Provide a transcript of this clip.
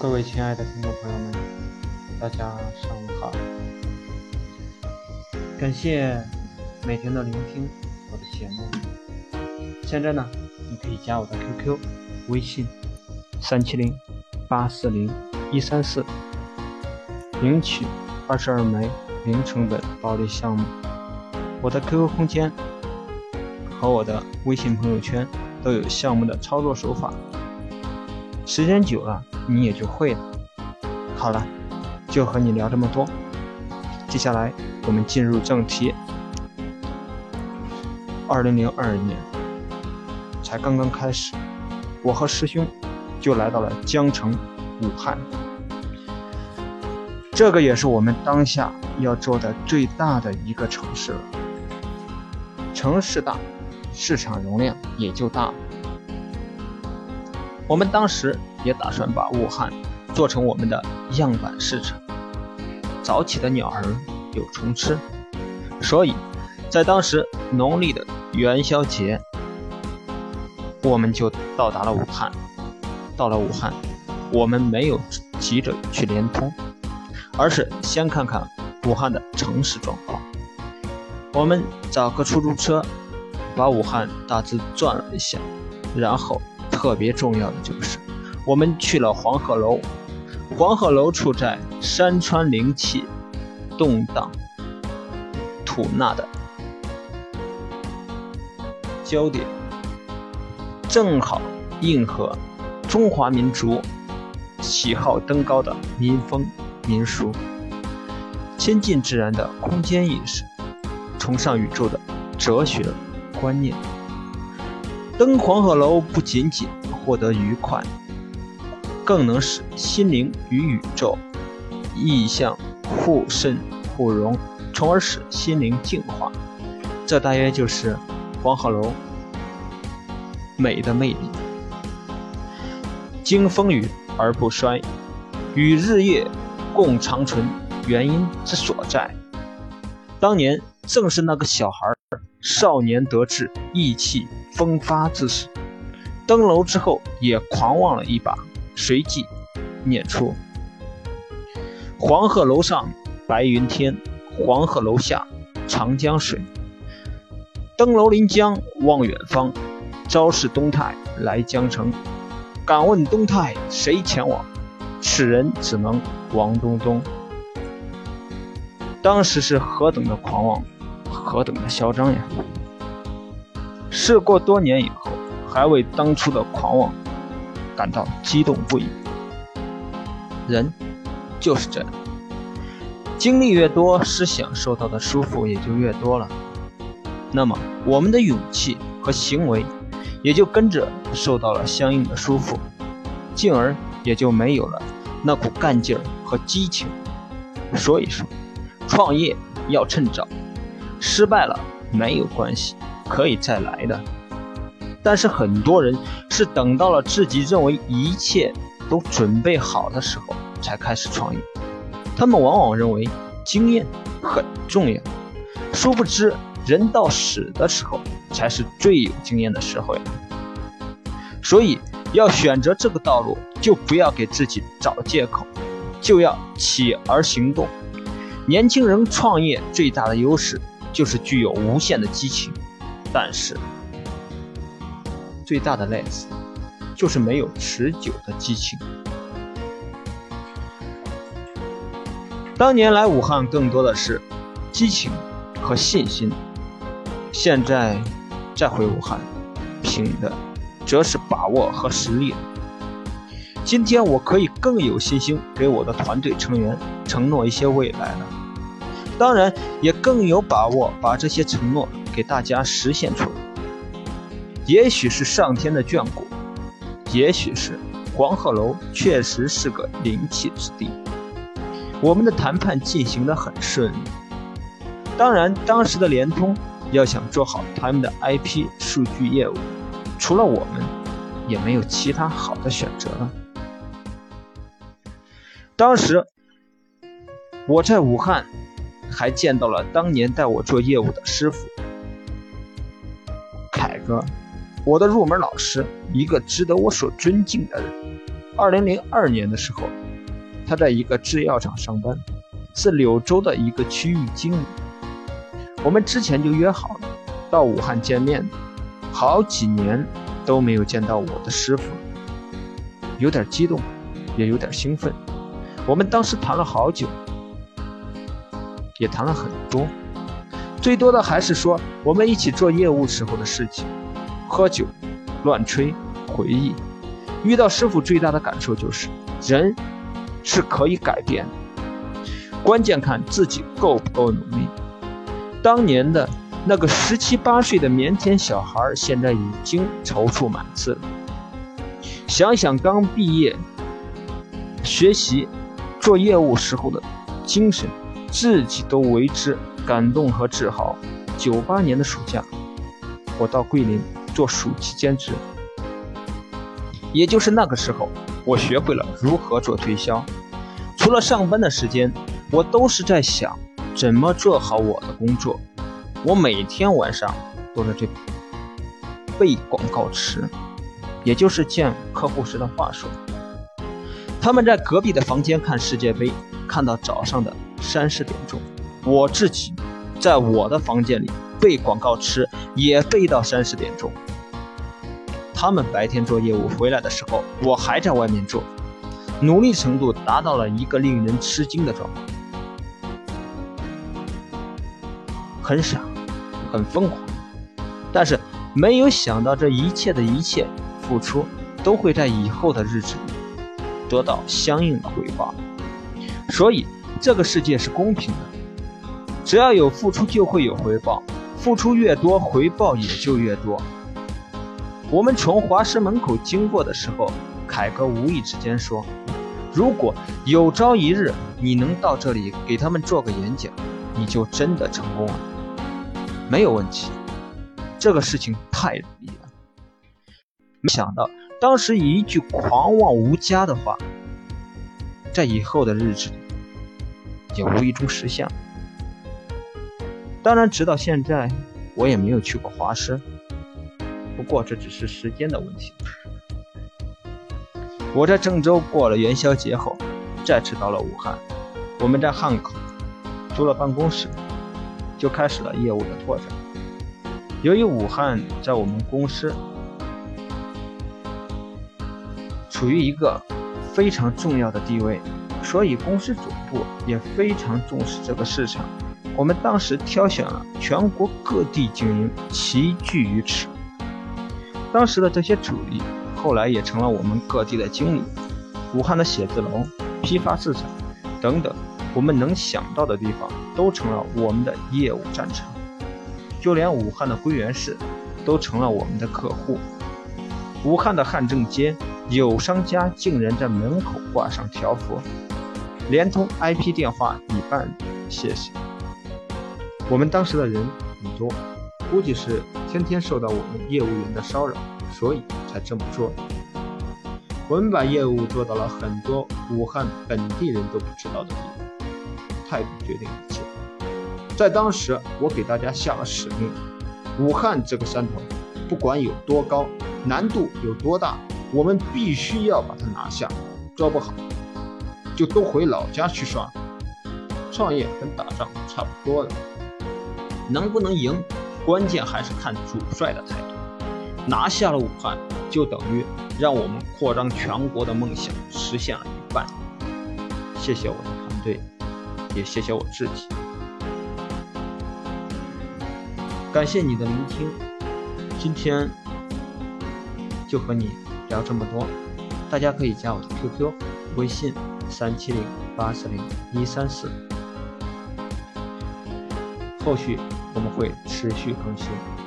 各位亲爱的听众朋友们，大家上午好！感谢每天的聆听我的节目。现在呢，你可以加我的 QQ 微信：三七零八四零一三四，领取二十二枚零成本暴利项目。我的 QQ 空间和我的微信朋友圈都有项目的操作手法。时间久了，你也就会了。好了，就和你聊这么多。接下来我们进入正题。二零零二年才刚刚开始，我和师兄就来到了江城武汉。这个也是我们当下要做的最大的一个城市了。城市大，市场容量也就大。我们当时也打算把武汉做成我们的样板市场。早起的鸟儿有虫吃，所以，在当时农历的元宵节，我们就到达了武汉。到了武汉，我们没有急着去联通，而是先看看武汉的城市状况。我们找个出租车，把武汉大致转了一下，然后。特别重要的就是，我们去了黄鹤楼。黄鹤楼处在山川灵气动荡、吐纳的焦点，正好应和中华民族喜好登高的民风民俗，亲近自然的空间意识，崇尚宇宙的哲学观念。登黄鹤楼不仅仅获得愉快，更能使心灵与宇宙意象互渗互融，从而使心灵净化。这大约就是黄鹤楼美的魅力。经风雨而不衰，与日月共长存，原因之所在，当年正是那个小孩少年得志、意气。风发之时，登楼之后也狂妄了一把，随即念出：“黄鹤楼上白云天，黄鹤楼下长江水。登楼临江望远方，朝视东泰来江城。敢问东泰谁前往？此人只能王东东。”当时是何等的狂妄，何等的嚣张呀！事过多年以后，还为当初的狂妄感到激动不已。人就是这样，经历越多，思想受到的束缚也就越多了，那么我们的勇气和行为也就跟着受到了相应的束缚，进而也就没有了那股干劲儿和激情。所以说，创业要趁早，失败了没有关系。可以再来的，但是很多人是等到了自己认为一切都准备好的时候才开始创业。他们往往认为经验很重要，殊不知人到死的时候才是最有经验的时候呀。所以要选择这个道路，就不要给自己找借口，就要起而行动。年轻人创业最大的优势就是具有无限的激情。但是，最大的累死就是没有持久的激情。当年来武汉更多的是激情和信心，现在再回武汉，凭的则是把握和实力。今天我可以更有信心给我的团队成员承诺一些未来了，当然也更有把握把这些承诺。给大家实现出来，也许是上天的眷顾，也许是黄鹤楼确实是个灵气之地。我们的谈判进行的很顺利。当然，当时的联通要想做好他们的 IP 数据业务，除了我们，也没有其他好的选择了。当时我在武汉还见到了当年带我做业务的师傅凯哥。我的入门老师，一个值得我所尊敬的人。二零零二年的时候，他在一个制药厂上班，是柳州的一个区域经理。我们之前就约好了到武汉见面，好几年都没有见到我的师傅，有点激动，也有点兴奋。我们当时谈了好久，也谈了很多，最多的还是说我们一起做业务时候的事情，喝酒、乱吹、回忆。遇到师傅最大的感受就是，人是可以改变的，关键看自己够不够努力。当年的那个十七八岁的腼腆小孩，现在已经踌躇满志了。想想刚毕业、学习、做业务时候的精神，自己都为之感动和自豪。九八年的暑假，我到桂林做暑期兼职，也就是那个时候，我学会了如何做推销。除了上班的时间，我都是在想。怎么做好我的工作？我每天晚上都在这背广告词，也就是见客户时的话术。他们在隔壁的房间看世界杯，看到早上的三四点钟。我自己在我的房间里背广告词，也背到三四点钟。他们白天做业务回来的时候，我还在外面做，努力程度达到了一个令人吃惊的状况。很傻，很疯狂，但是没有想到这一切的一切付出都会在以后的日子里得到相应的回报。所以这个世界是公平的，只要有付出就会有回报，付出越多回报也就越多。我们从华师门口经过的时候，凯哥无意之间说：“如果有朝一日你能到这里给他们做个演讲，你就真的成功了。”没有问题，这个事情太容易了。没想到当时一句狂妄无加的话，在以后的日子里也无意中实现了。当然，直到现在我也没有去过华师，不过这只是时间的问题。我在郑州过了元宵节后，再次到了武汉，我们在汉口租了办公室。就开始了业务的拓展。由于武汉在我们公司处于一个非常重要的地位，所以公司总部也非常重视这个市场。我们当时挑选了全国各地精英齐聚于此。当时的这些主力，后来也成了我们各地的经理。武汉的写字楼、批发市场等等。我们能想到的地方都成了我们的业务战场，就连武汉的归元寺都成了我们的客户。武汉的汉正街有商家竟然在门口挂上条幅，联通 IP 电话已办，谢谢。我们当时的人很多，估计是天天受到我们业务员的骚扰，所以才这么做。我们把业务做到了很多武汉本地人都不知道的地方。态度决定一切。在当时，我给大家下了使命：武汉这个山头，不管有多高，难度有多大，我们必须要把它拿下。做不好，就都回老家去算。创业跟打仗差不多的，能不能赢，关键还是看主帅的态度。拿下了武汉，就等于让我们扩张全国的梦想实现了一半。谢谢我的团队。也谢谢我自己，感谢你的聆听，今天就和你聊这么多，大家可以加我的 QQ 微信三七零八四零一三四，后续我们会持续更新。